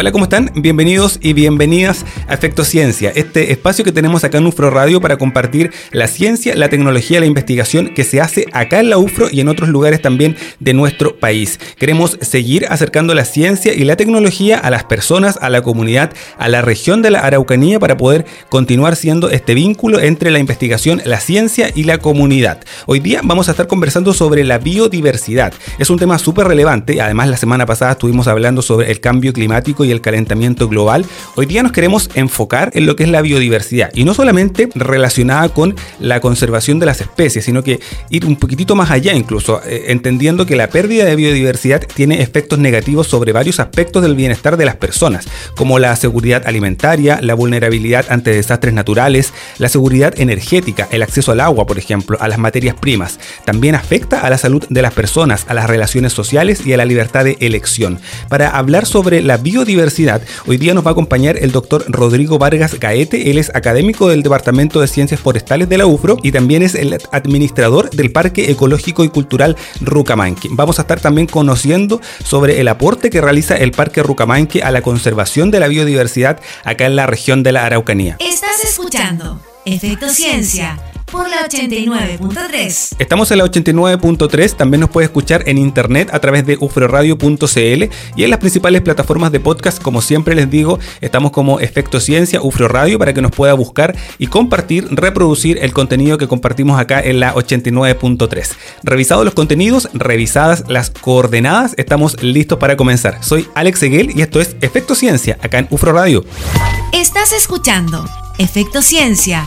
Hola, ¿cómo están? Bienvenidos y bienvenidas a Efecto Ciencia, este espacio que tenemos acá en UFRO Radio para compartir la ciencia, la tecnología la investigación que se hace acá en la UFRO y en otros lugares también de nuestro país. Queremos seguir acercando la ciencia y la tecnología a las personas, a la comunidad, a la región de la Araucanía para poder continuar siendo este vínculo entre la investigación, la ciencia y la comunidad. Hoy día vamos a estar conversando sobre la biodiversidad. Es un tema súper relevante, además la semana pasada estuvimos hablando sobre el cambio climático y el calentamiento global, hoy día nos queremos enfocar en lo que es la biodiversidad y no solamente relacionada con la conservación de las especies, sino que ir un poquitito más allá incluso, eh, entendiendo que la pérdida de biodiversidad tiene efectos negativos sobre varios aspectos del bienestar de las personas, como la seguridad alimentaria, la vulnerabilidad ante desastres naturales, la seguridad energética, el acceso al agua, por ejemplo, a las materias primas. También afecta a la salud de las personas, a las relaciones sociales y a la libertad de elección. Para hablar sobre la biodiversidad, hoy día nos va a acompañar el doctor Rodrigo Vargas Gaete. Él es académico del Departamento de Ciencias Forestales de la UFRO y también es el administrador del Parque Ecológico y Cultural Rucamanque. Vamos a estar también conociendo sobre el aporte que realiza el Parque Rucamanque a la conservación de la biodiversidad acá en la región de la Araucanía. Estás escuchando Efecto Ciencia por la 89.3. Estamos en la 89.3, también nos puede escuchar en internet a través de ufroradio.cl y en las principales plataformas de podcast, como siempre les digo, estamos como Efecto Ciencia, Ufro Radio, para que nos pueda buscar y compartir, reproducir el contenido que compartimos acá en la 89.3. Revisados los contenidos, revisadas las coordenadas, estamos listos para comenzar. Soy Alex Seguel y esto es Efecto Ciencia, acá en Ufro Radio. Estás escuchando Efecto Ciencia